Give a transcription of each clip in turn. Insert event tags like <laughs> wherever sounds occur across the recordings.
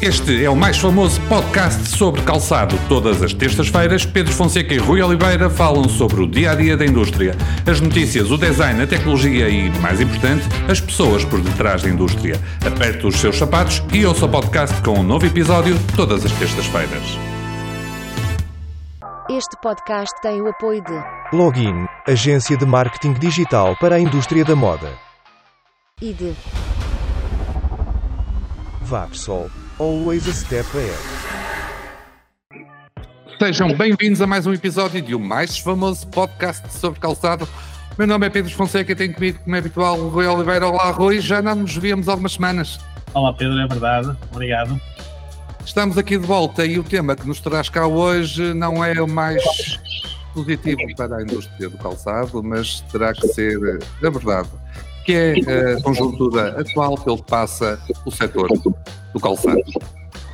Este é o mais famoso podcast sobre calçado. Todas as terças-feiras, Pedro Fonseca e Rui Oliveira falam sobre o dia a dia da indústria, as notícias, o design, a tecnologia e, mais importante, as pessoas por detrás da indústria. Aperte os seus sapatos e ouça o podcast com um novo episódio todas as terças-feiras. Este podcast tem o apoio de Login, agência de marketing digital para a indústria da moda. e de Vapsol, always a step ahead. Sejam bem-vindos a mais um episódio de o mais famoso podcast sobre calçado. Meu nome é Pedro Fonseca e tenho comigo, como é habitual, o Rui Oliveira. Olá, Rui. Já não nos víamos há algumas semanas. Olá Pedro, é verdade, obrigado. Estamos aqui de volta e o tema que nos traz cá hoje não é o mais positivo para a indústria do calçado, mas terá que ser a verdade, que é a conjuntura atual pelo que passa o setor do calçado.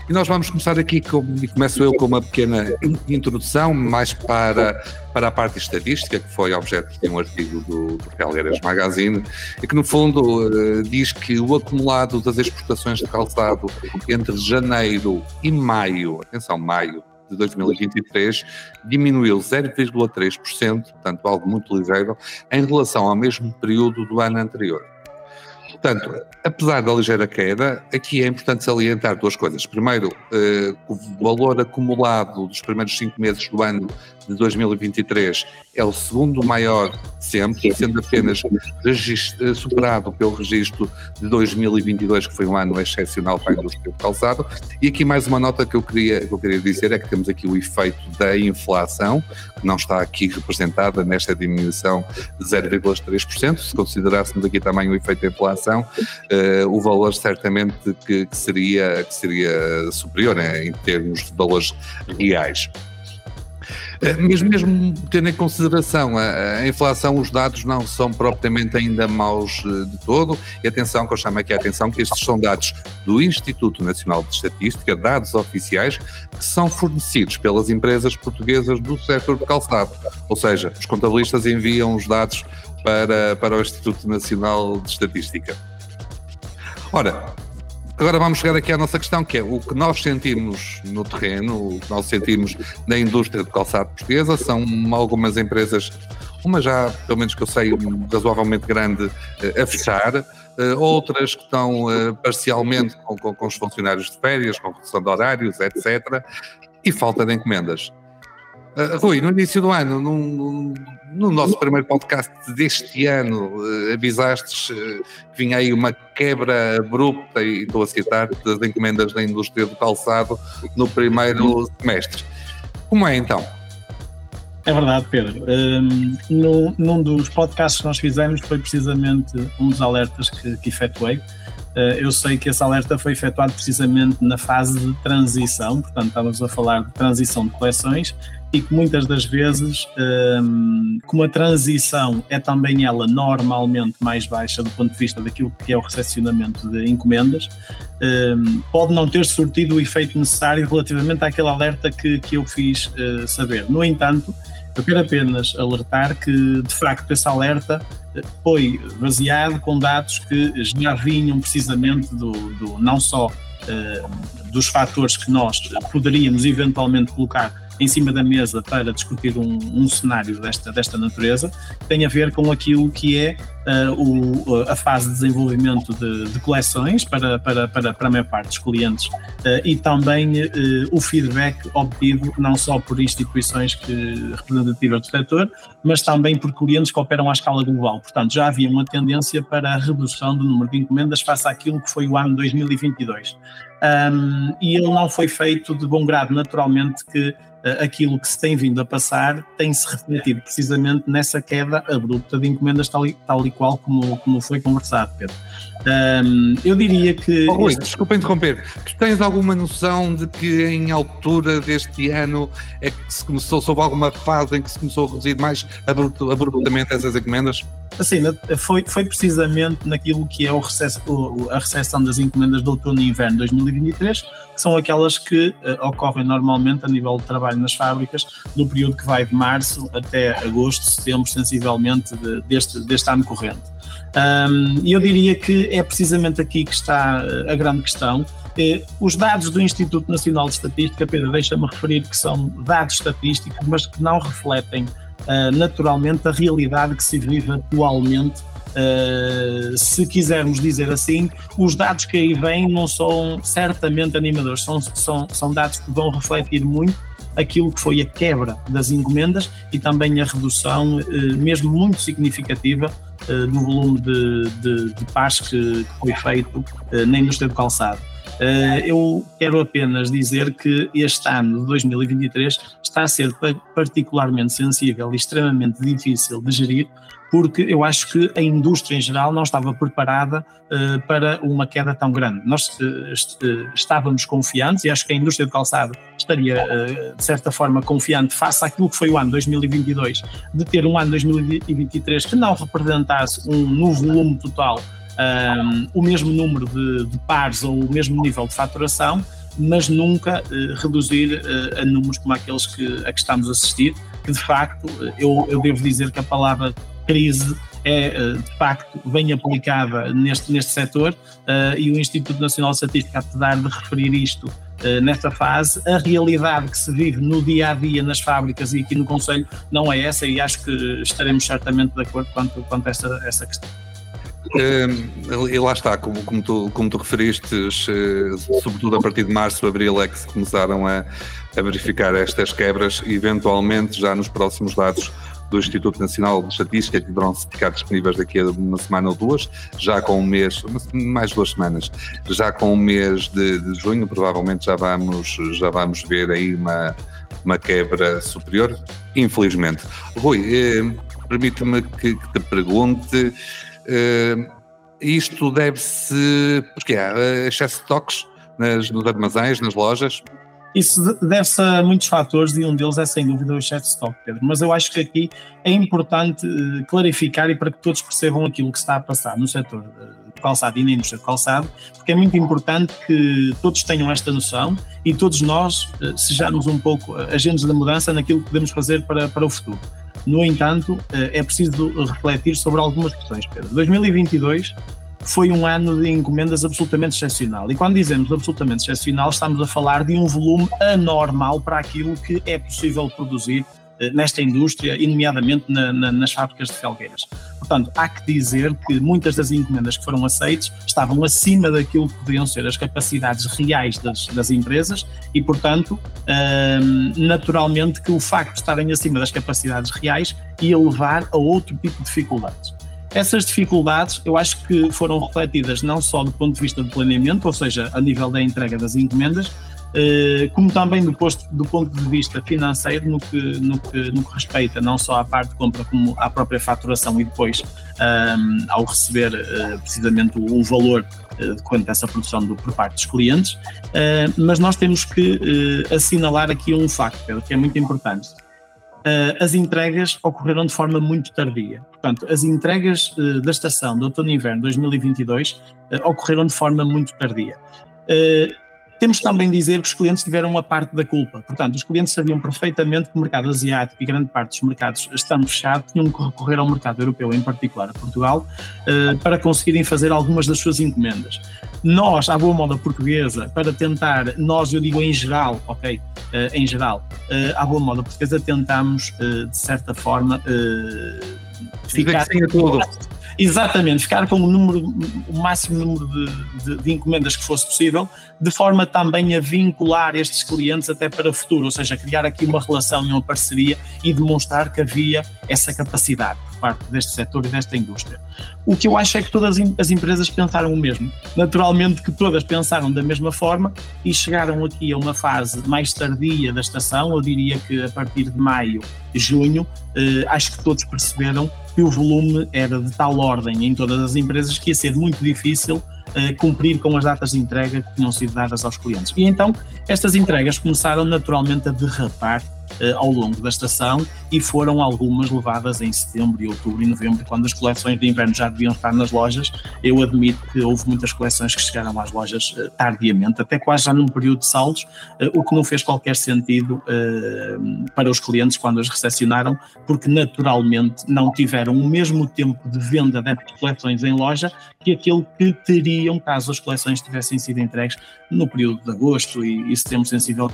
E nós vamos começar aqui, com, e começo eu com uma pequena introdução, mais para, para a parte estatística, que foi objeto de um artigo do, do Calgueiras Magazine, e que no fundo eh, diz que o acumulado das exportações de calçado entre janeiro e maio, atenção, maio de 2023, diminuiu 0,3%, portanto algo muito ligeiro, em relação ao mesmo período do ano anterior. Portanto, apesar da ligeira queda, aqui é importante salientar duas coisas. Primeiro, eh, o valor acumulado dos primeiros cinco meses do ano de 2023 é o segundo maior sempre, sendo apenas eh, superado pelo registro de 2022, que foi um ano excepcional para a indústria do calçado. E aqui mais uma nota que eu queria, que eu queria dizer é que temos aqui o efeito da inflação, não está aqui representada nesta diminuição de 0,3%. Se considerássemos aqui também o efeito da inflação, eh, o valor certamente que, que seria, que seria superior né, em termos de valores reais. Eh, mesmo tendo em consideração a, a inflação, os dados não são propriamente ainda maus eh, de todo. E atenção, que eu chamo aqui a atenção, que estes são dados do Instituto Nacional de Estatística, dados oficiais, que são fornecidos pelas empresas portuguesas do setor do calçado. Ou seja, os contabilistas enviam os dados para, para o Instituto Nacional de Estatística. Ora, Agora vamos chegar aqui à nossa questão, que é o que nós sentimos no terreno, o que nós sentimos na indústria do calçado portuguesa, são algumas empresas, uma já, pelo menos que eu sei, razoavelmente grande, eh, a fechar, eh, outras que estão eh, parcialmente com, com- com os funcionários de férias, com redução de horários, etc. E falta de encomendas. Uh, Rui, no início do ano, num- no nosso primeiro podcast deste ano, uh, avisaste uh, que vinha aí uma quebra abrupta, e estou a citar, das encomendas da indústria do calçado no primeiro semestre. Como é então? É verdade, Pedro. Hum, no- num dos podcasts que nós fizemos foi precisamente um dos alertas que, que efetuei. Uh, eu sei que esse alerta foi efetuado precisamente na fase de transição, portanto, estávamos a falar de transição de coleções e que muitas das vezes, hum, como a transição é também ela normalmente mais baixa do ponto de vista daquilo que é o recepcionamento de encomendas, hum, pode não ter surtido o efeito necessário relativamente àquele alerta que, que eu fiz eh, saber. No entanto, eu quero apenas alertar que, de facto, esse alerta eh, foi baseado com dados que já vinham precisamente do, do- não só eh, dos fatores que nós poderíamos eventualmente colocar em cima da mesa para discutir um, um cenário desta, desta natureza, tem a ver com aquilo que é eh, o- a fase de desenvolvimento de, de coleções para, para, para, para a maior parte dos clientes eh, e também eh, o feedback obtido não só por instituições que, representativas do setor, mas também por clientes que operam à escala global. Portanto, já havia uma tendência para a redução do número de encomendas face àquilo que foi o ano 2022. Um, e ele não foi feito de bom grado, naturalmente, que aquilo que se tem vindo a passar tem-se refletido precisamente nessa queda abrupta de encomendas, tal e, tal e qual como, como foi conversado, Pedro. Um, eu diria que. Oh, Rui, este- desculpa interromper. Tu tens alguma noção de que em altura deste ano é que se começou, houve alguma fase em que se começou a reduzir mais abrupt- abruptamente essas encomendas? Assim, foi, foi precisamente naquilo que é o recesso, o- a recepção das encomendas de outono e inverno 2023, que são aquelas que eh, ocorrem normalmente a nível de trabalho nas fábricas, no período que vai de março até agosto, setembro, sensivelmente, de- deste, deste ano corrente. E eu diria que é precisamente aqui que está eh, a grande questão, Eh, os dados do Instituto Nacional de Estatística, Pedro, deixa-me referir que são dados estatísticos, mas que não refletem uh, naturalmente a realidade que se vive atualmente. Uh, se quisermos dizer assim, os dados que aí vêm não são certamente animadores, são, são, são dados que vão refletir muito aquilo que foi a quebra das encomendas e também a redução, uh, mesmo muito significativa, uh, do volume de, de, de pares que, que foi feito na indústria do calçado. Eh, eu quero apenas dizer que este ano de 2023 está a ser particularmente sensível e extremamente difícil de gerir, porque eu acho que a indústria em geral não estava preparada uh, para uma queda tão grande. Nós uh, estávamos confiantes e acho que a indústria do calçado estaria, uh, de certa forma, confiante face àquilo que foi o ano 2022, de ter um ano 2023 que não representasse um novo volume total um, o mesmo número de, de, pares ou o mesmo nível de faturação, mas nunca reduzir a números como aqueles que, a que estamos a assistir, que de facto, eu, eu devo dizer que a palavra crise é de facto bem aplicada neste, neste setor uh, e o Instituto Nacional de Estatística, apesar de referir isto uh, nesta fase, a realidade que se vive no dia a dia nas fábricas e aqui no Conselho não é essa e acho que estaremos certamente de acordo quanto, quanto a essa, essa questão. Uh, e lá está, como, como, tu, como tu referiste, sobretudo a partir de março, abril é que se começaram a, a, verificar estas quebras eventualmente já nos próximos dados do Instituto Nacional de Estatística que deverão ficar disponíveis daqui a uma semana ou duas, já com um mês, mais duas semanas, já com o mês de, de junho, provavelmente já vamos, já vamos ver aí uma, uma quebra superior, infelizmente. Rui, eh, permite-me que, que te pergunte Uh, isto deve-se. Porque há eh, excesso de toques nos armazéns, nas lojas? Isso deve-se a muitos fatores e um deles é sem dúvida o excesso de stock, Pedro. Mas eu acho que aqui é importante eh, clarificar e para que todos percebam aquilo que está a passar no setor de calçado e na indústria de calçado, porque é muito importante que todos tenham esta noção e todos nós sejamos um pouco agentes da mudança naquilo que podemos fazer para, para o futuro. No entanto, eh, é preciso refletir sobre algumas questões, Pedro. 2022 foi um ano de encomendas absolutamente excepcional. E quando dizemos absolutamente excepcional, estamos a falar de um volume anormal para aquilo que é possível produzir eh, nesta indústria e, nomeadamente, na, na, nas fábricas de felgueiras. Portanto, há que dizer que muitas das encomendas que foram aceitas estavam acima daquilo que poderiam ser as capacidades reais das, das empresas e, portanto, hum, naturalmente que o facto de estarem acima das capacidades reais ia levar a outro tipo de dificuldades. Essas dificuldades eu acho que foram refletidas não só do ponto de vista do planeamento, ou seja, a nível da entrega das encomendas, eh, como também do, posto, do ponto de vista financeiro, no que, no, que, no que respeita não só à parte de compra, como à própria faturação e depois um, ehm, ao receber uh, precisamente o, o valor uh, quanto essa produção do, por parte dos clientes. Uh, mas nós temos que assinalar aqui um facto, que é muito importante. As entregas ocorreram de forma muito tardia. Portanto, as entregas da estação de outono e inverno 2022 ocorreram de forma muito tardia. Temos também de dizer que os clientes tiveram uma parte da culpa. Portanto, os clientes sabiam perfeitamente que o mercado asiático e grande parte dos mercados estando fechados tinham que recorrer ao mercado europeu, em particular a Portugal, eh, para conseguirem fazer algumas das suas encomendas. Nós, à boa moda portuguesa, para tentar, nós, eu digo em geral, ok? Eh, em geral, eh, à boa moda portuguesa, tentamos, de certa forma, ficar. Sem tudo Exatamente, ficar com o, número, o máximo número de, de, de, encomendas que fosse possível, de forma também a vincular estes clientes até para o futuro, ou seja, criar aqui uma relação e uma parceria e demonstrar que havia essa capacidade parte deste setor e desta indústria. O que eu acho é que todas as empresas pensaram o mesmo. Naturalmente que todas pensaram da mesma forma e chegaram aqui a uma fase mais tardia da estação, eu diria que a partir de maio, junho, eh, acho que todos perceberam que o volume era de tal ordem em todas as empresas que ia ser muito difícil uh, cumprir com as datas de entrega que tinham sido dadas aos clientes. E então estas entregas começaram naturalmente a derrapar ao longo da estação e foram algumas levadas em setembro, e outubro e novembro, quando as coleções de inverno já deviam estar nas lojas. Eu admito que houve muitas coleções que chegaram às lojas uh, tardiamente, até quase já num período de saldos, uh, o que não fez qualquer sentido para os clientes quando as recepcionaram, porque naturalmente não tiveram o mesmo tempo de venda dessas coleções em loja que aquele que teriam caso as coleções tivessem sido entregues no período de agosto e, e setembro sensível.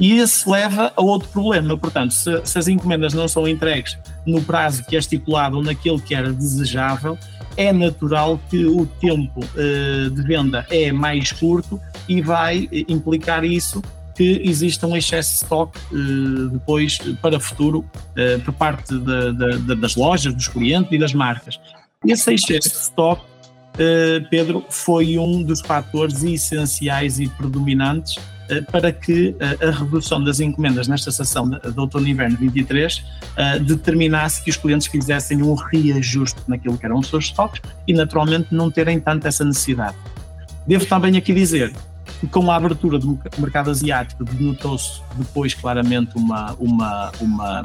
E esse leva a outro problema. Portanto, se, se, as encomendas não são entregues no prazo que é estipulado ou naquele que era desejável, é natural que o tempo uh, de venda é mais curto e vai implicar isso que exista um excesso de stock uh, depois para futuro por parte das lojas, dos clientes e das marcas. Esse excesso de stock eh, Pedro, foi um dos fatores essenciais e predominantes eh, para que eh, a redução das encomendas nesta sessão de outono e inverno 23 determinasse que os clientes fizessem um reajuste naquilo que eram os seus estoques e naturalmente não terem tanto essa necessidade. Devo também aqui dizer com a abertura do mercado asiático denotou-se depois claramente uma, uma, uma,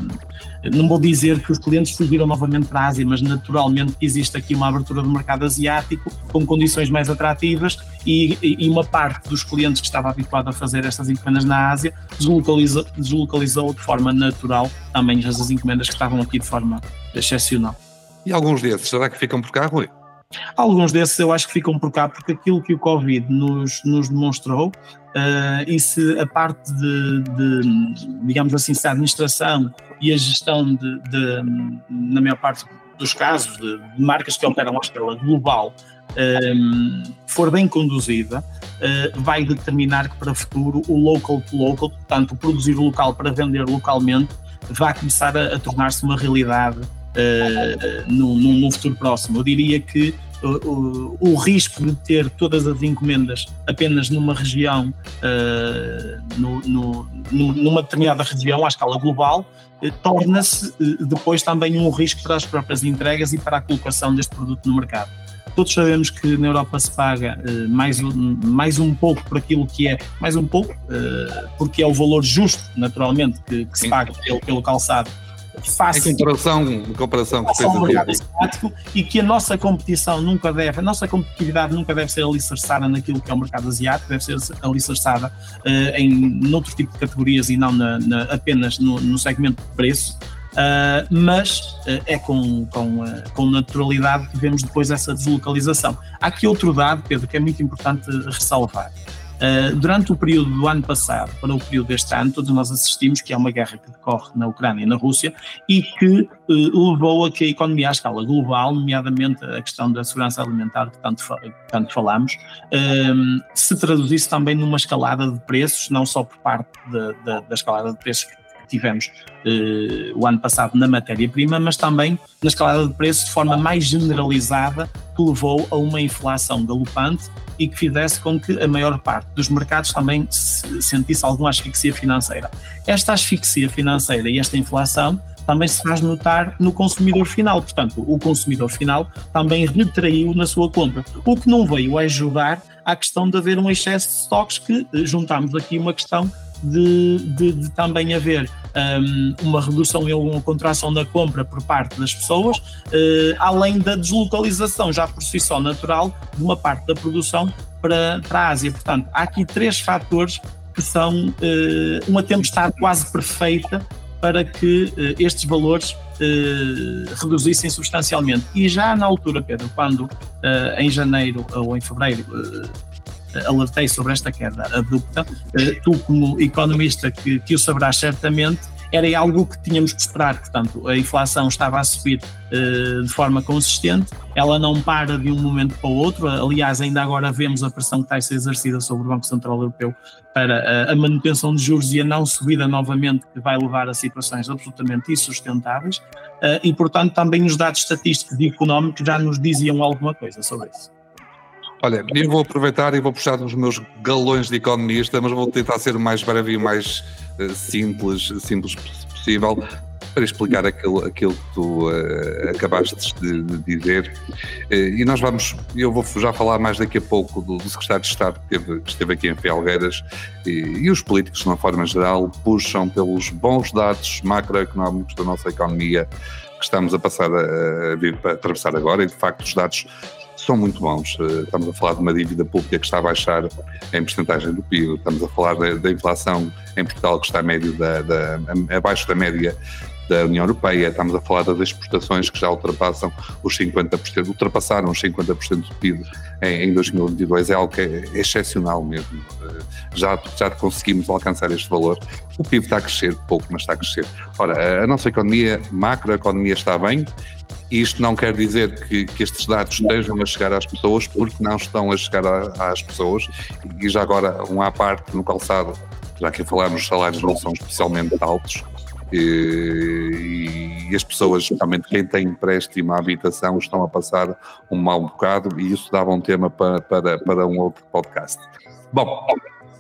não vou dizer que os clientes fugiram novamente para a Ásia, mas naturalmente existe aqui uma abertura do mercado asiático com condições mais atrativas e, e uma parte dos clientes que estava habituado a fazer estas encomendas na Ásia deslocalizou, deslocalizou de forma natural também as encomendas que estavam aqui de forma excepcional. E alguns desses, será que ficam por cá, Rui? Alguns desses eu acho que ficam por cá porque aquilo que o Covid nos, nos demonstrou, uh, e se a parte de, de, digamos assim, se a administração e a gestão de, de na maior parte dos casos, de, de, marcas que operam à escala global, um, eh, for bem conduzida, uh, vai determinar que para o futuro o local to local, portanto, produzir local para vender localmente, vai começar a, a tornar-se uma realidade uh, no, no, futuro próximo. Eu diria que o, o, risco de ter todas as encomendas apenas numa região, uh, no, no, numa determinada região à escala global, uh, torna-se uh, depois também um risco para as próprias entregas e para a colocação deste produto no mercado. Todos sabemos que na Europa se paga mais, um, mais um pouco por aquilo que é, mais um pouco, porque é o valor justo, naturalmente, que, que se paga pelo, pelo calçado fácil. Em comparação, em comparação com o mercado asiático e que a nossa competição nunca deve, a nossa competitividade nunca deve ser alicerçada naquilo que é o mercado asiático, deve ser alicerçada uh, em noutro tipo de categorias e não na, na, apenas no, no, segmento de preço. Uh, mas uh, é com, com, com naturalidade que vemos depois essa deslocalização. Há aqui outro dado, Pedro, que é muito importante ressalvar. Uh, durante o período do ano passado para o período deste ano, todos nós assistimos que é uma guerra que decorre na Ucrânia e na Rússia e que uh, levou a que a economia à escala global, nomeadamente a questão da segurança alimentar que tanto, que tanto falamos, uh, se traduzisse também numa escalada de preços, não só por parte de, da escalada de preços tivemos eh, o ano passado na matéria-prima, mas também na escalada de preços de forma mais generalizada, que levou a uma inflação galopante e que fizesse com que a maior parte dos mercados também sentisse alguma asfixia financeira. Esta asfixia financeira e esta inflação também se faz notar no consumidor final. Portanto, o consumidor final também retraiu na sua compra. O que não veio é ajudar à questão de haver um excesso de estoques que eh, juntamos aqui uma questão de, de, de também haver um, uma redução e uma contração da compra por parte das pessoas, uh, além da deslocalização já por si só natural de uma parte da produção para, para a Ásia. Portanto, há aqui três fatores que são uh, uma tempestade quase perfeita para que uh, estes valores reduzissem substancialmente. E já na altura, Pedro, quando em janeiro ou em fevereiro alertei sobre esta queda abrupta. Eh, tu, como economista, que, que o saberás certamente, era algo que tínhamos que esperar. Portanto, a inflação estava a subir uh, de forma consistente, ela não para de um momento para o outro. Aliás, ainda agora vemos a pressão que está a ser exercida sobre o Banco Central Europeu para uh, a manutenção de juros e a não subida novamente, que vai levar a situações absolutamente insustentáveis. E, portanto, também os dados estatísticos e económicos já nos diziam alguma coisa sobre isso. Olha, eu vou aproveitar e vou puxar dos meus galões de economista, mas vou tentar ser o mais breve e o mais uh, simples, simples possível. para explicar aquilo, aquilo que tu uh, acabaste de, de dizer. Uh, e nós vamos, eu vou já falar mais daqui a pouco do, do secretário de Estado que, teve, que esteve aqui em Felgueiras e, e, os políticos, de uma forma geral, puxam pelos bons dados macroeconómicos da nossa economia que estamos a passar a, a, a atravessar agora e, de facto, os dados são muito bons. Eh, estamos a falar de uma dívida pública que está a baixar em porcentagem do PIB, estamos a falar da, inflação em Portugal que está médio da, da, abaixo da média da União Europeia, estamos a falar das exportações que já ultrapassam os 50%, ultrapassaram os 50% do PIB em, em 2022, é algo que é excepcional mesmo. Eh, já, já conseguimos alcançar este valor. O PIB está a crescer pouco, mas está a crescer. Ora, a nossa economia, macroeconomia está bem, e isto não quer dizer que, que, estes dados estejam a chegar às pessoas, porque não estão a chegar a, às pessoas. E já agora, um à parte no calçado, já que falarmos, os salários não são especialmente altos. E, e as pessoas, especialmente quem tem empréstimo à habitação, estão a passar um mau bocado, e isso dava um tema para, para, para um outro podcast. Bom,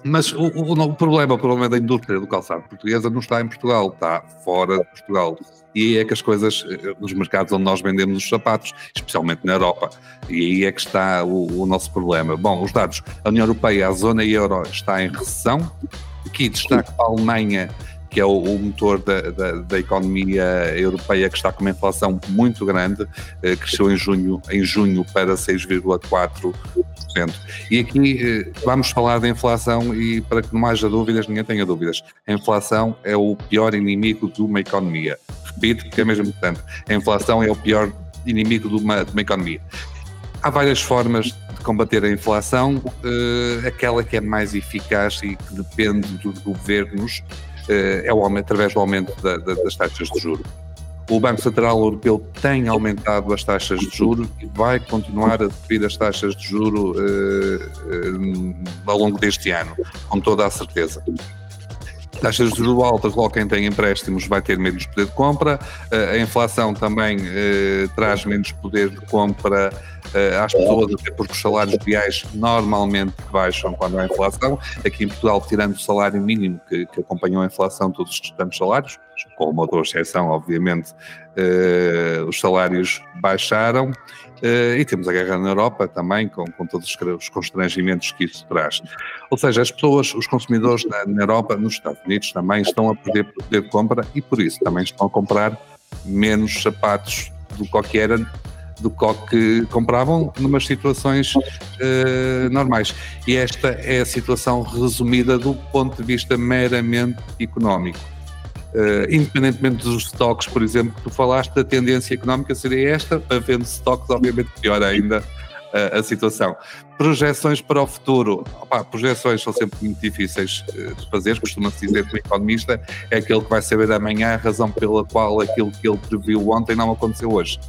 mas o, o, o, problema, o problema da indústria do calçado portuguesa não está em Portugal, está fora de Portugal. E aí é que as coisas, eh, nos mercados onde nós vendemos os sapatos, especialmente na Europa, e aí é que está o, o nosso problema. Bom, os dados, a União Europeia, a zona euro está em recessão, aqui destaque para a Alemanha, que é o, o motor da, da, da, economia europeia, que está com uma inflação muito grande, eh, cresceu em junho, em junho para 6,4%. E aqui eh, vamos falar da inflação e para que não haja dúvidas, ninguém tenha dúvidas, a inflação é o pior inimigo de uma economia. Repito, porque é mesmo importante, a inflação é o pior inimigo de uma, de uma economia. Há várias formas de combater a inflação, uh, aquela que é mais eficaz e que depende dos governos é o através do aumento da, da, das taxas de juros. O Banco Central Europeu tem aumentado as taxas de juros e vai continuar a subir as taxas de juros uh, ao longo deste ano, com toda a certeza taxas de juros altas, logo quem tem empréstimos vai ter menos poder de compra, a inflação também eh, traz menos poder de compra eh, às pessoas, até porque os salários reais normalmente baixam quando há inflação. Aqui em Portugal, tirando o salário mínimo que, que acompanhou a inflação, todos os restantes salários, com uma outra exceção, obviamente, eh, os salários baixaram. Uh, e temos a guerra na Europa também, com, com todos os constrangimentos que isso traz. Ou seja, as pessoas, os consumidores na, na Europa, nos Estados Unidos também estão a perder poder de compra e por isso também estão a comprar menos sapatos do que era do que compravam numas situações uh, normais. E esta é a situação resumida do ponto de vista meramente económico. Uh, independentemente dos estoques, por exemplo, que tu falaste, a tendência económica seria esta, havendo estoques, obviamente pior ainda uh, a situação. Projeções para o futuro, Opa, projeções são sempre muito difíceis uh, de fazer, costuma-se dizer que o economista é aquele que vai saber amanhã a razão pela qual aquilo que ele previu ontem não aconteceu hoje.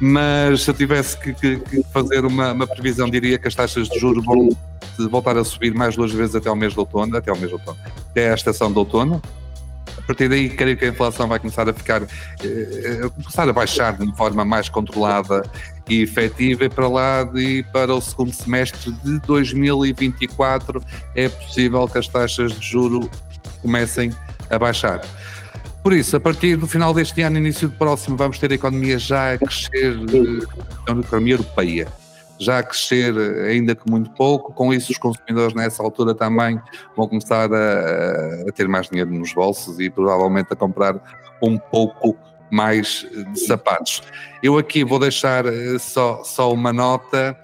Mas se eu tivesse que, que, que fazer uma, uma, previsão, diria que as taxas de juros vão voltar a subir mais duas vezes até o mês de outono, até o mês de outono, até a estação de outono, a partir daí, creio que a inflação vai começar a ficar, eh, começar a baixar de uma forma mais controlada e efetiva para lá e para o segundo semestre de 2024 é possível que as taxas de juro comecem a baixar. Por isso, a partir do final deste ano, início do próximo, vamos ter a economia já a crescer, eh, a economia europeia já a crescer, ainda que muito pouco. Com isso, os consumidores nessa altura também vão começar a, a ter mais dinheiro nos bolsos e provavelmente a comprar um pouco mais de sapatos. Eu aqui vou deixar eh, só, só uma nota,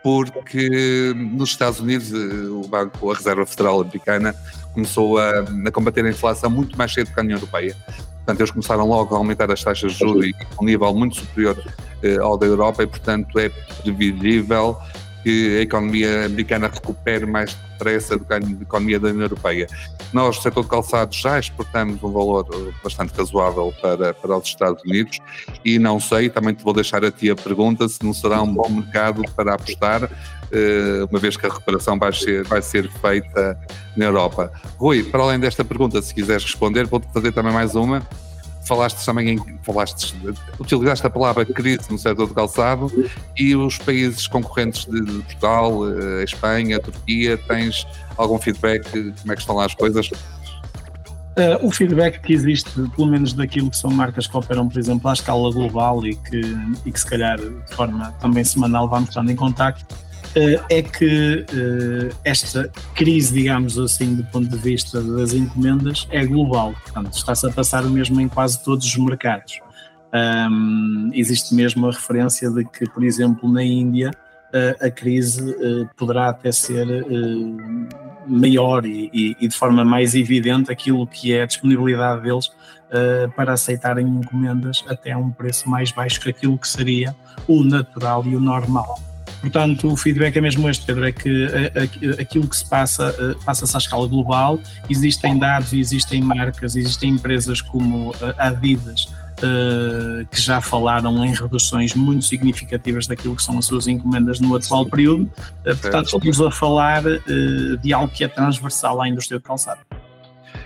porque nos Estados Unidos eh, o Banco, a Reserva Federal Americana, começou a, a combater a inflação muito mais cedo que a União Europeia. Portanto, eles começaram logo a aumentar as taxas de juros a um nível muito superior eh, ao da Europa e, portanto, é previsível que a economia americana recupere mais depressa do que a economia da União Europeia. Nós, no setor de calçados, já exportamos um valor bastante razoável para, para os Estados Unidos e não sei, também te vou deixar a ti a pergunta se não será um bom mercado para apostar, eh, uma vez que a recuperação vai ser, vai ser feita na Europa. Rui, para além desta pergunta, se quiseres responder, vou-te fazer também mais uma. Falaste também em. Falaste, utilizaste a palavra crise no setor do calçado e os países concorrentes de, Portugal, eh, a Espanha, a Turquia, tens algum feedback? Como é que estão lá as coisas? Uh, o feedback que existe, pelo menos daquilo que são marcas que operam, por exemplo, à escala global e que, e que se calhar de forma também semanal vamos estando em contacto, é que uh, esta crise, digamos assim, do ponto de vista das encomendas, é global. Portanto, está-se a passar o mesmo em quase todos os mercados. Um, existe mesmo a referência de que, por exemplo, na Índia, a crise poderá até ser maior e, e, de forma mais evidente aquilo que é a disponibilidade deles para aceitarem encomendas até a um preço mais baixo que aquilo que seria o natural e o normal. Portanto, o feedback é mesmo este, Pedro, é que aquilo que se passa, uh, passa-se à escala global, existem dados, existem marcas, existem empresas como a Adidas, uh, que já falaram em reduções muito significativas daquilo que são as suas encomendas no atual período. Portanto, estamos a falar de algo que é transversal à indústria de calçado.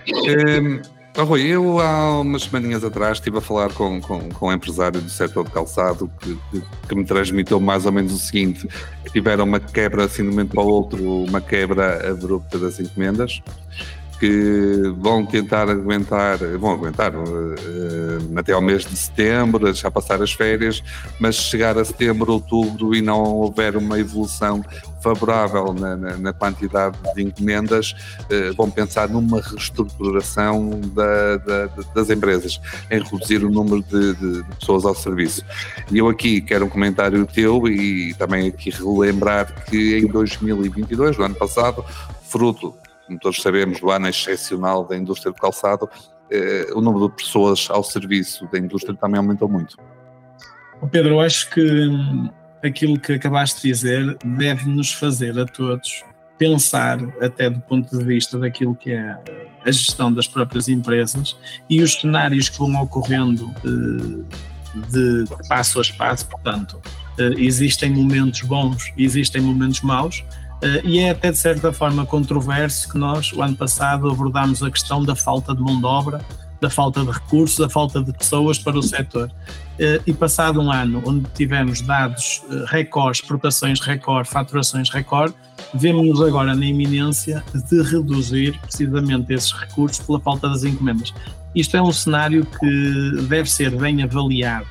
Um, oh, Rui, eu há umas semaninhas atrás estive a falar com, com, com um empresário do setor de calçado que, que, que, me transmitiu mais ou menos o seguinte, tiveram uma quebra assim de um momento para o outro, uma quebra abrupta das encomendas, que vão tentar aguentar, vão aguentar uh, até ao mês de setembro, deixar passar as férias, mas chegar a setembro, outubro e não houver uma evolução favorável na, na, na quantidade de encomendas, uh, vão pensar numa reestruturação da, da, das empresas, em reduzir o número de, de, de, pessoas ao serviço. E eu aqui quero um comentário teu e também aqui relembrar que em 2022, no ano passado, fruto como todos sabemos, do ano excepcional da indústria do calçado, eh, o número de pessoas ao serviço da indústria também aumentou muito. Pedro, eu acho que hum, aquilo que acabaste de dizer deve nos fazer a todos pensar, até do ponto de vista daquilo que é a gestão das próprias empresas e os cenários que vão ocorrendo eh, de passo a passo, portanto, eh, existem momentos bons existem momentos maus, e é até de certa forma controverso que nós, o ano passado, abordámos a questão da falta de mão de obra, da falta de recursos, da falta de pessoas para o setor. Uh, e passado um ano onde tivemos dados uh, recordes, exportações recorde, faturações recorde, vemos-nos agora na iminência de reduzir precisamente esses recursos pela falta das encomendas. Isto é um cenário que deve ser bem avaliado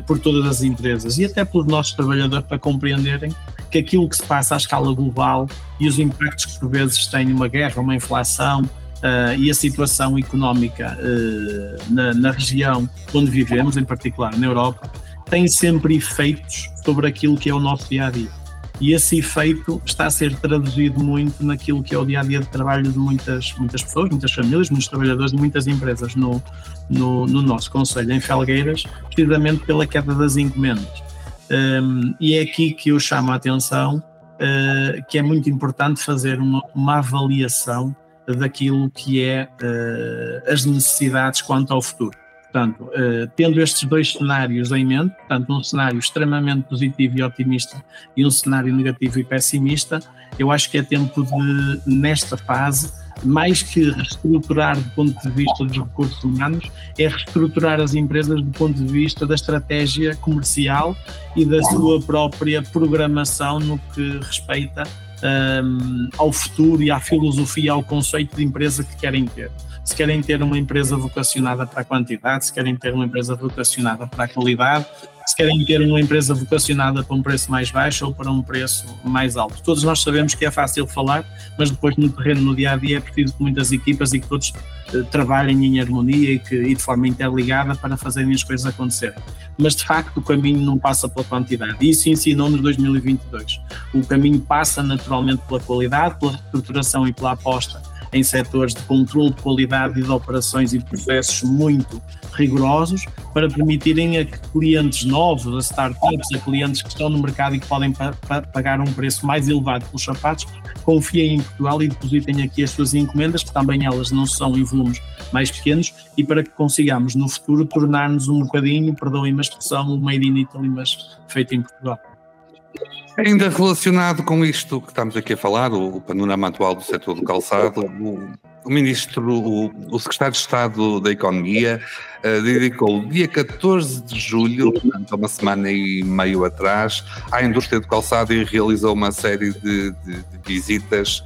por todas as empresas e até pelos nossos trabalhadores para compreenderem que aquilo que se passa à escala global e os impactos que por vezes tem uma guerra, uma inflação uh, e a situação económica uh, na, na, região onde vivemos, em particular na Europa, tem sempre efeitos sobre aquilo que é o nosso dia a dia. E esse efeito está a ser traduzido muito naquilo que é o dia a dia de trabalho de muitas, muitas pessoas, muitas famílias, muitos trabalhadores de muitas empresas no, no, no nosso Conselho, em Felgueiras, precisamente pela queda das encomendas. Um, e é aqui que eu chamo a atenção uh, que é muito importante fazer uma, uma avaliação daquilo que é uh, as necessidades quanto ao futuro. Portanto, uh, tendo estes dois cenários em mente, portanto, um cenário extremamente positivo e otimista e um cenário negativo e pessimista, eu acho que é tempo de, nesta fase, mais que reestruturar do ponto de vista dos recursos humanos, é reestruturar as empresas do ponto de vista da estratégia comercial e da sua própria programação no que respeita um, ao futuro e à filosofia, ao conceito de empresa que querem ter se querem ter uma empresa vocacionada para a quantidade, se querem ter uma empresa vocacionada para a qualidade, se querem ter uma empresa vocacionada para um preço mais baixo ou para um preço mais alto. Todos nós sabemos que é fácil falar, mas depois no terreno, no dia a dia, é preciso que muitas equipas e que todos uh, trabalhem em harmonia e, que, e de forma interligada para fazerem as coisas acontecerem. Mas de facto o caminho não passa pela quantidade. Isso ensinou-nos 2022. O caminho passa naturalmente pela qualidade, pela estruturação e pela aposta em setores de controle de qualidade e de operações e de processos muito rigorosos para permitirem a clientes novos, a startups, a clientes que estão no mercado e que podem pa pa pagar um preço mais elevado pelos sapatos, confiem em Portugal e depositem aqui as suas encomendas, que também elas não são em volumes mais pequenos, e para que consigamos no futuro tornar-nos um bocadinho, perdoem-me a expressão, o made in Italy, mas feito em Portugal. Ainda relacionado com isto que estamos aqui a falar, o panorama atual do setor do calçado, o, ministro, o, secretário de Estado da Economia, dedicou o dia 14 de julho, portanto, uma semana e meio atrás, à indústria do calçado e realizou uma série de, de, de visitas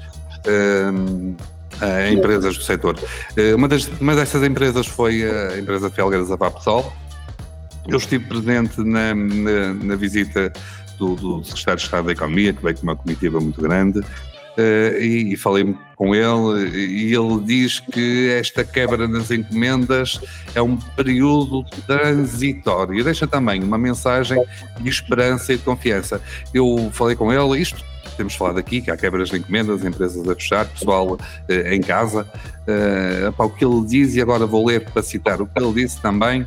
um, ehm, a empresas do setor. Uma, das, uma dessas empresas foi a empresa Felgueiras Avapsol. Eu estive presente na, na, na visita do, do, secretário de Estado da Economia, que veio com uma comitiva muito grande, uh, e, e, falei com ele, e ele diz que esta quebra nas encomendas é um período transitório. Deixa também uma mensagem de esperança e de confiança. Eu falei com ele, isto temos falado aqui, que há quebras de encomendas, empresas a fechar, pessoal uh, em casa. Uh, o que ele diz, e agora vou ler para citar o que ele disse também,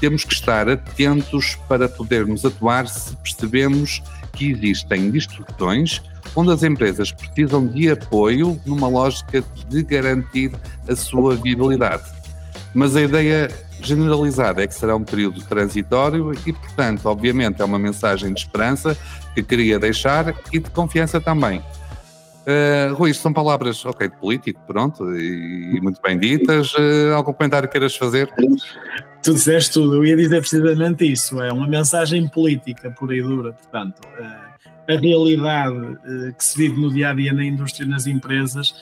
temos que estar atentos para podermos atuar se percebemos que existem distorções onde as empresas precisam de apoio numa lógica de garantir a sua viabilidade. Mas a ideia generalizada é que será um período transitório e, portanto, obviamente, é uma mensagem de esperança que queria deixar e de confiança também. Uh, Rui, isto são palavras, ok, de político, pronto, e, e muito bem ditas. Uh, algum comentário queiras fazer? Tu disseste tudo, eu ia dizer precisamente isso, é uma mensagem política pura e dura, portanto. Uh a realidade que se vive no dia a dia na indústria nas empresas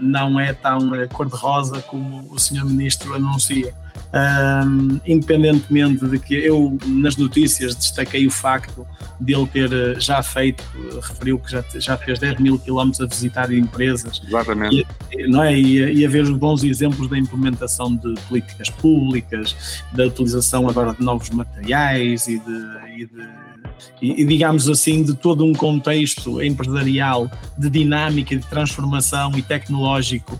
não é tão cor-de-rosa como o Sr. Ministro anuncia. Um, independentemente de que eu, nas notícias, destaquei o facto de ele ter já feito, referiu que já, já fez 10 mil quilómetros a visitar empresas. Exatamente. E, não é? E, e a ver os bons exemplos da implementação de políticas públicas, da utilização agora de novos materiais e de, e de e, digamos assim, de todo um contexto empresarial de dinâmica, de transformação e tecnológico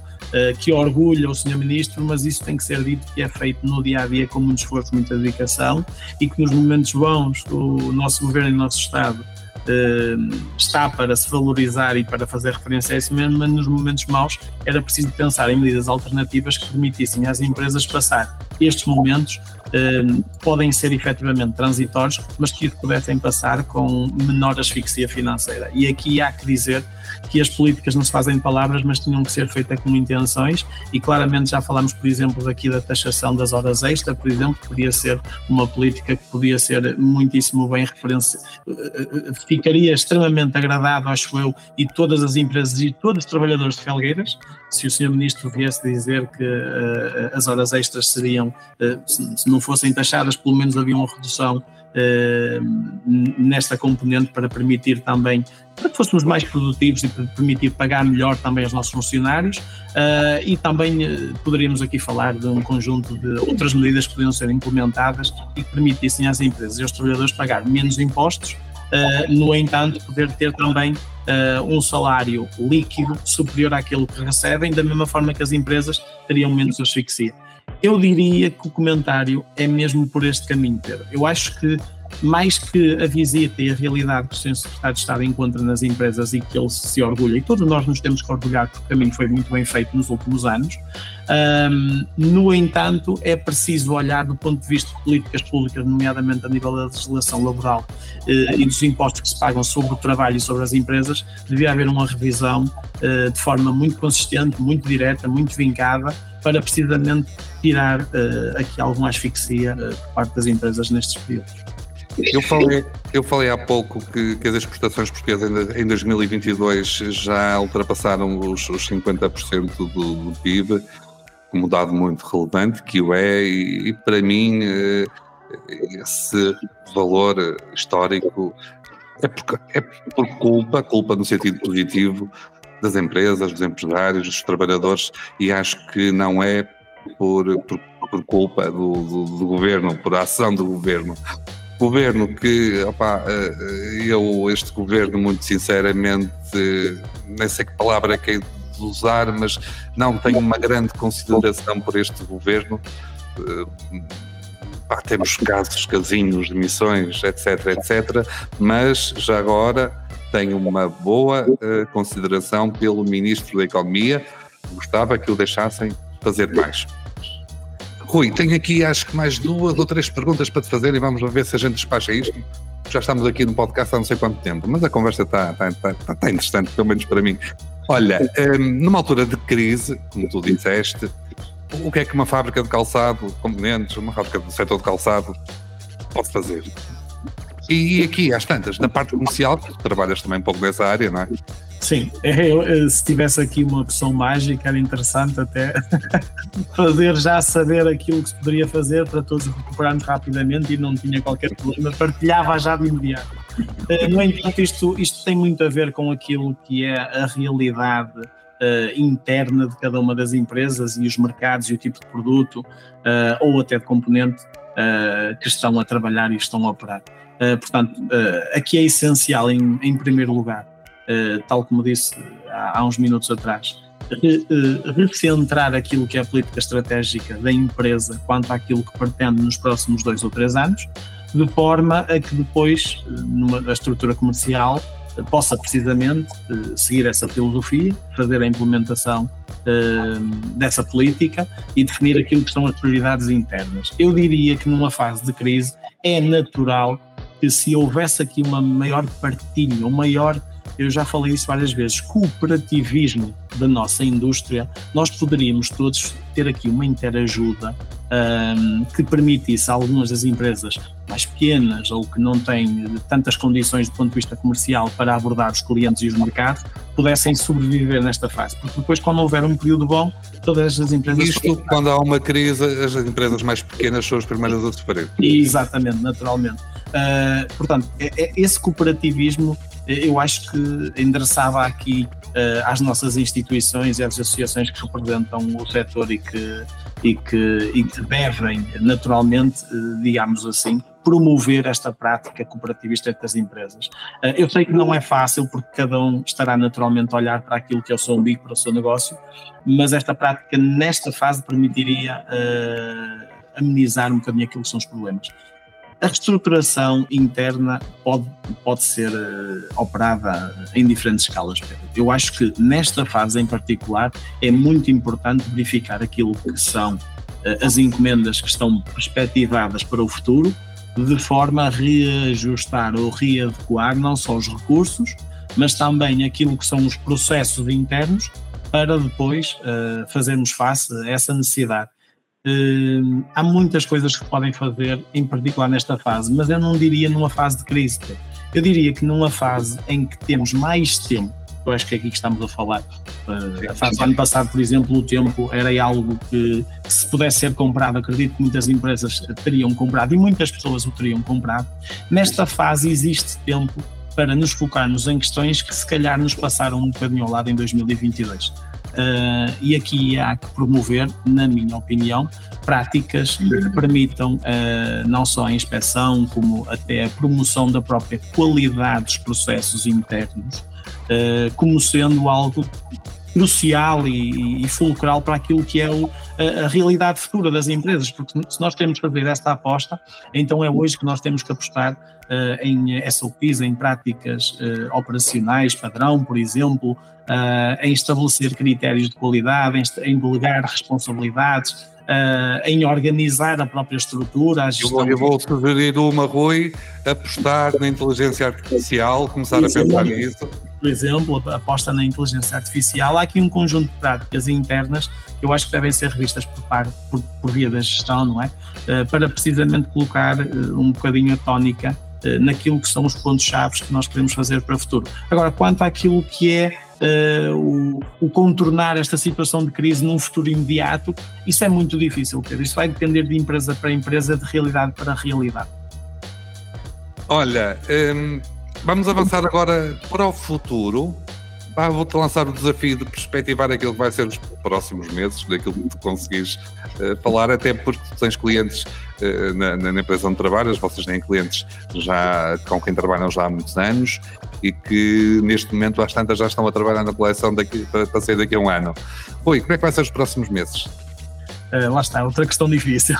que orgulha o Sr. Ministro, mas isso tem que ser dito que é feito no dia a dia com muito esforço, muita dedicação e que nos momentos bons o nosso governo e o nosso Estado Uh, está para se valorizar e para fazer referência a isso mesmo, mas nos momentos maus era preciso pensar em medidas alternativas que permitissem às empresas passar estes momentos Ehm, podem ser efetivamente transitórios, mas que pudessem passar com menor asfixia financeira. E aqui há que dizer que as políticas não se fazem palavras, mas tinham que ser feitas com intenções e claramente já falamos, por exemplo, aqui da taxação das horas extra, por exemplo, que podia ser uma política que podia ser muitíssimo bem referência, ficaria extremamente agradável, acho eu, e todas as empresas e todos os trabalhadores de Felgueiras, se o Sr. Ministro viesse dizer que uh, as horas extras seriam, uh, se, se não fossem taxadas, pelo menos havia uma redução nesta componente para permitir também para que fôssemos mais produtivos e permitir pagar melhor também aos nossos funcionários uh, e também uh, poderíamos aqui falar de um conjunto de outras medidas que poderiam ser implementadas e que permitissem às empresas e aos trabalhadores pagar menos impostos, uh, no entanto poder ter também um salário líquido superior àquele que recebem, da mesma forma que as empresas teriam menos asfixia. Eu diria que o comentário é mesmo por este caminho, Pedro. Eu acho que mais que a visita e a realidade que o Sr. Secretário de Estado encontra nas empresas e que ele se orgulha, e todos nós nos temos que orgulhar porque o caminho foi muito bem feito nos últimos anos, um, no entanto, é preciso olhar do ponto de vista de políticas públicas, nomeadamente a nível da legislação laboral uh, e dos impostos que se pagam sobre o trabalho e sobre as empresas, devia haver uma revisão uh, de forma muito consistente, muito direta, muito vincada, para precisamente tirar uh, aqui alguma asfixia por parte das empresas nestes períodos. Eu falei, eu falei há pouco que, que as exportações portuguesas em 2022 já ultrapassaram os, os 50% do, do PIB, como dado muito relevante, que o é, e, e para mim eh, esse valor histórico é por, é por culpa, culpa no sentido positivo, das empresas, dos empresários, dos trabalhadores, e acho que não é por, por, por culpa do, do, do, governo, por ação do governo. Governo que, opa, eh, eu, este governo, muito sinceramente, nem sei que palavra é que é de usar, mas não tenho uma grande consideração por este governo. Eh, pá, temos casos, casinhos, demissões, etc, etc, mas já agora tenho uma boa consideração pelo Ministro da Economia. Gostava que o deixassem fazer mais. Rui, tenho aqui acho que mais duas ou três perguntas para te fazer e vamos ver se a gente despacha isto. Já estamos aqui no podcast há não sei quanto tempo, mas a conversa está, está, está, está interessante, pelo menos para mim. Olha, um, ehm, numa altura de crise, como tu disseste, o que é que uma fábrica de calçado, componentes, uma fábrica do setor de calçado pode fazer? E aqui, às tantas, na parte comercial, trabalhas também um pouco nessa área, não é? Sim, eu, se tivesse aqui uma opção mágica, era interessante até <laughs> fazer já saber aquilo que se poderia fazer para todos recuperarmos rapidamente e não tinha qualquer problema, partilhava já de imediato. Eh, no entanto, isto, isto tem muito a ver com aquilo que é a realidade uh, interna de cada uma das empresas e os mercados e o tipo de produto uh, ou até de componente uh, que estão a trabalhar e estão a operar. portanto, aqui é essencial, em, em primeiro lugar, tal como disse há, uns minutos atrás, recentrar aquilo que é a política estratégica da empresa quanto àquilo que pretende nos próximos dois ou três anos, de forma a que depois, numa estrutura comercial, possa precisamente eh, seguir essa filosofia, fazer a implementação eh, dessa política e definir aquilo que são as prioridades internas. Eu diria que numa fase de crise é natural que se houvesse aqui uma maior partilha, um maior eu já falei isso várias vezes, cooperativismo da nossa indústria, nós poderíamos todos ter aqui uma interajuda um, que permitisse a algumas das empresas mais pequenas ou que não têm tantas condições do ponto de vista comercial para abordar os clientes e os mercados, pudessem sobreviver nesta fase. Porque depois, quando houver um período bom, todas as empresas. Isto, quando há uma crise, as empresas mais pequenas são as primeiras a sofrer. Exatamente, naturalmente. Uh, portanto, é, é, esse cooperativismo eu acho que endereçava aqui uh, às nossas instituições e às associações que representam o setor e que, e que, e devem, naturalmente, uh, digamos assim, promover esta prática cooperativista entre as empresas. Uh, eu sei que não é fácil, porque cada um estará naturalmente a olhar para aquilo que é o seu umbigo, para o seu negócio, mas esta prática, nesta fase, permitiria amenizar um bocadinho aquilo que são os problemas. A reestruturação interna pode, pode ser uh, operada em diferentes escalas. Eu acho que nesta fase em particular é muito importante verificar aquilo que são uh, as encomendas que estão perspectivadas para o futuro, de forma a reajustar ou readequar não só os recursos, mas também aquilo que são os processos internos para depois uh, fazermos face a essa necessidade. Uh, há muitas coisas que podem fazer, em particular nesta fase, mas eu não diria numa fase de crise. Eu diria que numa fase em que temos mais tempo, eu acho que é aqui que estamos a falar. Uh, a fase do ano passado, por exemplo, o tempo era algo que, que, se pudesse ser comprado, acredito que muitas empresas teriam comprado e muitas pessoas o teriam comprado. Nesta fase existe tempo para nos focarmos em questões que se calhar nos passaram um bocadinho ao lado em 2022. Uh, e aqui há que promover, na minha opinião, práticas que permitam uh, não só a inspeção, como até a promoção da própria qualidade dos processos internos, uh, como sendo algo crucial e, e, fulcral para aquilo que é o, a, a, realidade futura das empresas, porque se nós queremos fazer esta aposta, então é hoje que nós temos que apostar uh, em SOPs, em práticas uh, operacionais, padrão, por exemplo, uh, em estabelecer critérios de qualidade, em, em delegar responsabilidades, Uh, em organizar a própria estrutura. A gestão... Eu vou sugerir uma, Rui, apostar na inteligência artificial, começar a pensar nisso. Por exemplo, aposta na inteligência artificial. Há aqui um conjunto de práticas internas que eu acho que devem ser revistas por, par, por, por via da gestão, não é? Uh, para precisamente colocar uh, um bocadinho a tónica naquilo que são os pontos-chave que nós queremos fazer para o futuro. Agora, quanto àquilo que é uh, o, o, contornar esta situação de crise num futuro imediato, isso é muito difícil, Pedro. Isso vai depender de empresa para empresa, de realidade para realidade. Olha, um, vamos avançar agora para o futuro. Ah, Vou-te lançar o desafio de perspectivar aquilo que vai ser os próximos meses, daquilo que conseguires uh, falar, até porque tens clientes uh, na, na, empresa onde trabalhas, vocês têm clientes já com quem trabalham já há muitos anos e que neste momento às tantas já estão a trabalhar na coleção daqui, para, para sair daqui a um ano. Rui, como é que vai ser os próximos meses? Uh, lá está, outra questão difícil.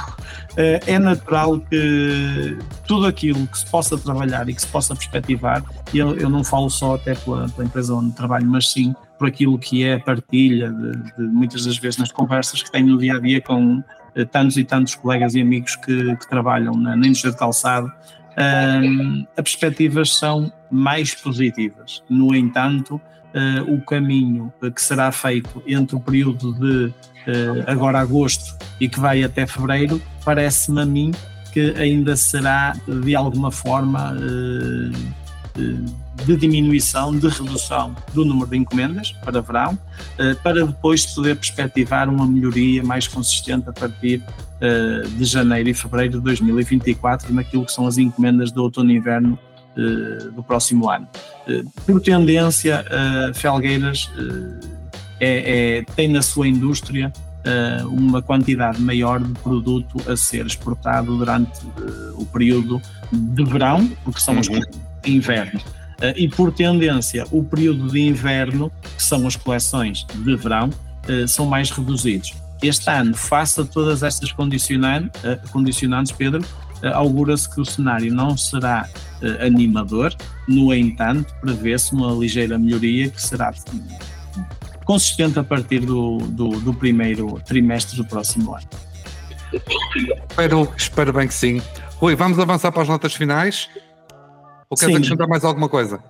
Uh, é natural que tudo aquilo que se possa trabalhar e que se possa perspectivar, e eu, eu não falo só até pela, pela, empresa onde trabalho, mas sim por aquilo que é a partilha de, de, muitas das vezes nas conversas que tenho no dia a dia com uh, tantos e tantos colegas e amigos que, que trabalham na, na, indústria de calçado, as perspectivas são mais positivas. No entanto, o caminho que será feito entre o período de uh, agora agosto e que vai até fevereiro, parece-me a mim que ainda será de alguma forma de diminuição, de redução do número de encomendas para verão, para depois poder perspectivar uma melhoria mais consistente a partir de janeiro e fevereiro de 2024 naquilo que são as encomendas do outono e inverno do próximo ano. Por tendência, Felgueiras é, é, tem na sua indústria uma quantidade maior de produto a ser exportado durante o período de verão, porque são os uhum. de inverno. Uh, e por tendência, o período de inverno, que são as coleções de verão, são mais reduzidos. Este ano, face a todas estas condicionantes, Pedro, augura-se que o cenário não será animador, no entanto, prevê-se uma ligeira melhoria que será consistente a partir do, do, do primeiro trimestre do próximo ano. Espero, espero bem que sim. Rui, vamos avançar para as notas finais? Ou queres sim. acrescentar mais alguma coisa?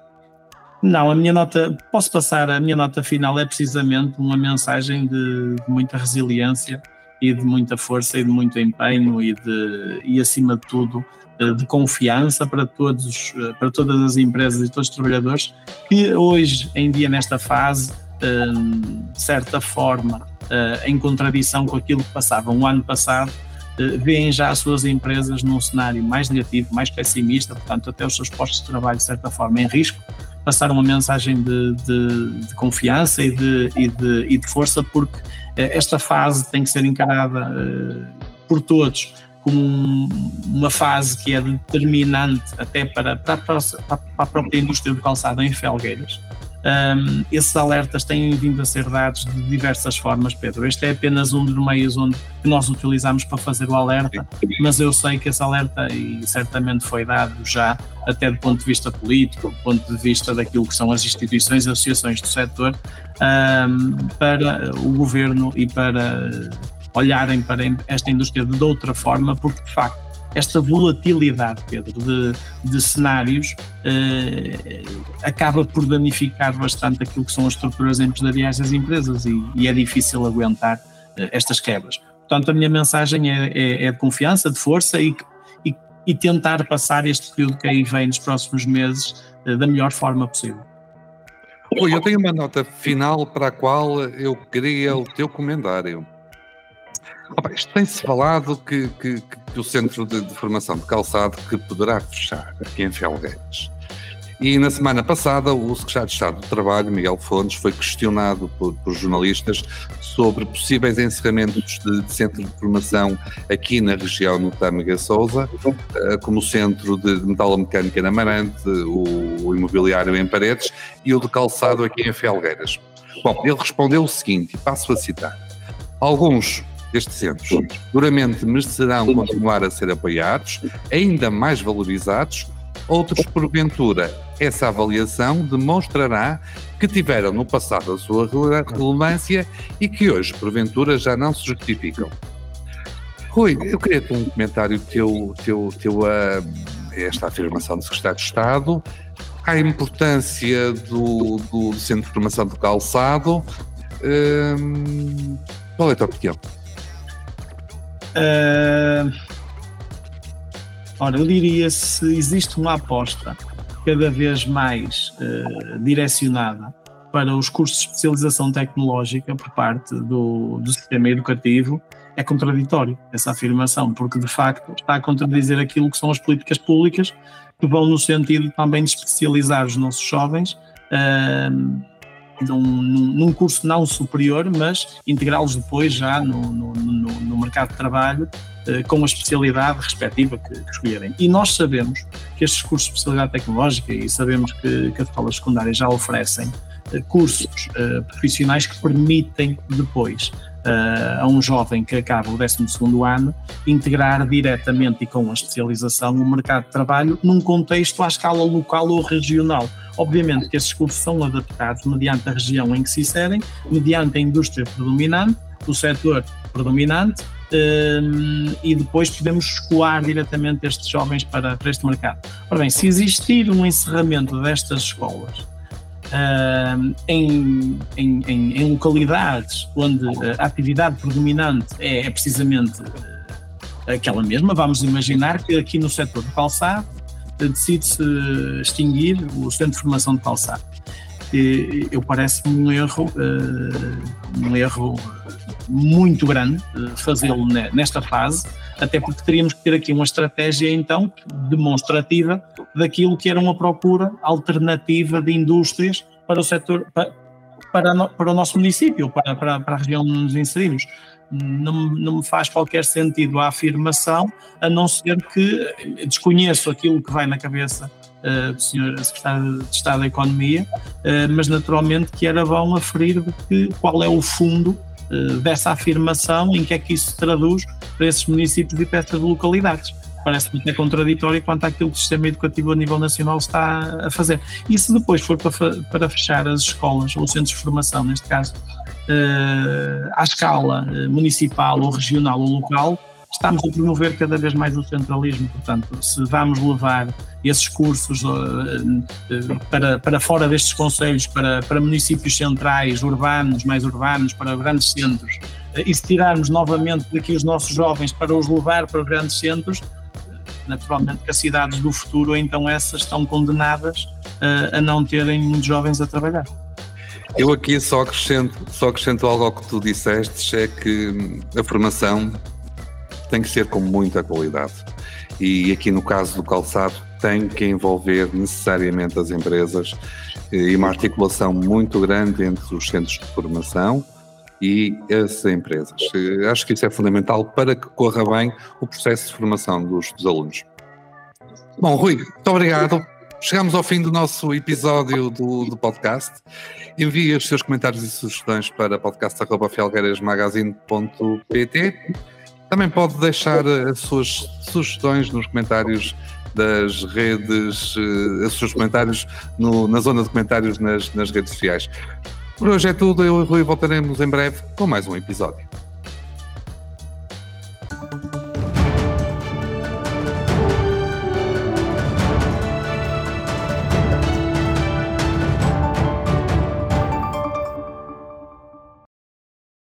Não, a minha nota, posso passar, a minha nota final é precisamente uma mensagem de, de muita resiliência e de muita força e de muito empenho e, de, e acima de tudo, de confiança para, todos, para todas as empresas e todos os trabalhadores que hoje em dia, nesta fase, de certa forma, eh, em contradição com aquilo que passava um ano passado, eh, veem já as suas empresas num cenário mais negativo, mais pessimista, portanto, até os seus postos de trabalho, de certa forma, em risco, passar uma mensagem de, de, de confiança e de, e, e de força, porque eh, esta fase tem que ser encarada por todos como uma fase que é determinante até para, para, para a própria indústria do calçado em Felgueiras. Um, esses alertas têm vindo a ser dados de diversas formas, Pedro. Este é apenas um dos meios onde nós utilizamos para fazer o alerta, mas eu sei que esse alerta, e certamente foi dado já, até do ponto de vista político, do ponto de vista daquilo que são as instituições e associações do setor, um, para o governo e para olharem para esta indústria de outra forma, porque de facto esta volatilidade, Pedro, de, de cenários eh, acaba por danificar bastante aquilo que são as estruturas empresariais das empresas e, e é difícil aguentar eh, estas quebras. Portanto, a minha mensagem é, é, é de confiança, de força e, e, e, tentar passar este período que aí vem nos próximos meses eh, da melhor forma possível. Oi, eu tenho uma nota final para a qual eu queria o teu comentário. Tem-se falado que, que, que, o Centro de, de, Formação de Calçado que poderá fechar aqui em Felgueiras. E na semana passada, o Secretário de Estado do Trabalho, Miguel Fontes, foi questionado por, por jornalistas sobre possíveis encerramentos de, de centro de formação aqui na região no Tâmega Souza, eh, como o Centro de Metalomecânica na Amarante, o, o Imobiliário em Paredes e o de Calçado aqui em Felgueiras. Bom, ele respondeu o seguinte, passo a citar. Alguns destes centros seguramente merecerão continuar a ser apoiados, ainda mais valorizados, outros, porventura, essa avaliação demonstrará que tiveram no passado a sua relevância e que hoje, porventura, já não se justificam. Rui, eu queria ter um comentário teu, teu, teu a esta afirmação do Secretário de Estado, à importância do, do Centro de Formação do Calçado. Hum, qual é a tua opinião? Uh, ora, eu diria se existe uma aposta cada vez mais uh, direcionada para os cursos de especialização tecnológica por parte do, do sistema educativo, é contraditório essa afirmação, porque de facto está a contradizer aquilo que são as políticas públicas que vão no sentido também de especializar os nossos jovens. Uh, num, num, curso não superior, mas integrá-los depois já no, no, no, no mercado de trabalho eh, com a especialidade respectiva que, que, escolherem. E nós sabemos que estes cursos de especialidade tecnológica e sabemos que, que as escolas secundárias já oferecem eh, cursos eh, profissionais que permitem depois uh, a um jovem que acaba o 12 ano integrar diretamente e com a especialização no mercado de trabalho num contexto à escala local ou regional. Obviamente que esses cursos são adaptados mediante a região em que se inserem, mediante a indústria predominante, o setor predominante, eh, e depois podemos escoar diretamente estes jovens para, para este mercado. Ora bem, se existir um encerramento destas escolas em, em, em, localidades onde a atividade predominante é, é precisamente aquela mesma, vamos imaginar que aqui no setor do calçado decide-se extinguir o Centro de Formação de Calçado. Eu parece-me um erro, um erro muito grande fazê-lo nesta fase, até porque teríamos que ter aqui uma estratégia então demonstrativa daquilo que era uma procura alternativa de indústrias para o setor, para, para, para o nosso município, para, para, para a região onde nos inserimos. Não, não me faz qualquer sentido a afirmação, a não ser que desconheço aquilo que vai na cabeça uh, do Sr. Secretário de Estado da Economia, uh, mas naturalmente que era bom aferir que, qual é o fundo dessa afirmação, em que é que isso se traduz para esses municípios e para essas localidades parece-me até contraditório quanto àquilo que o sistema educativo a nível nacional está a fazer. E se depois for para, fechar as escolas, ou centros de formação, neste caso, uh, à escala eh, municipal ou regional ou local, estamos a promover cada vez mais o centralismo. Portanto, se vamos levar esses cursos uh, uh, para, para fora destes conselhos, para, para municípios centrais, urbanos, mais urbanos, para grandes centros, e se tirarmos novamente daqui os nossos jovens para os levar para grandes centros, naturalmente que as cidades do futuro, então essas estão condenadas uh, a não terem muitos jovens a trabalhar. Eu aqui só acrescento, só acrescento algo ao que tu disseste, é que a formação tem que ser com muita qualidade. E aqui no caso do calçado tem que envolver necessariamente as empresas eh, e uma articulação muito grande entre os centros de formação e as empresas. Eh, acho que isso é fundamental para que corra bem o processo de formação dos, dos alunos. Bom, Rui, muito obrigado. Chegamos ao fim do nosso episódio do, do podcast. Envie os seus comentários e sugestões para podcast.fialgueirasmagazine.pt Também pode deixar as suas sugestões nos comentários das redes, eh, os seus comentários no, na zona de comentários nas, nas redes sociais. Por hoje é tudo, eu e o Rui voltaremos em breve com mais um episódio.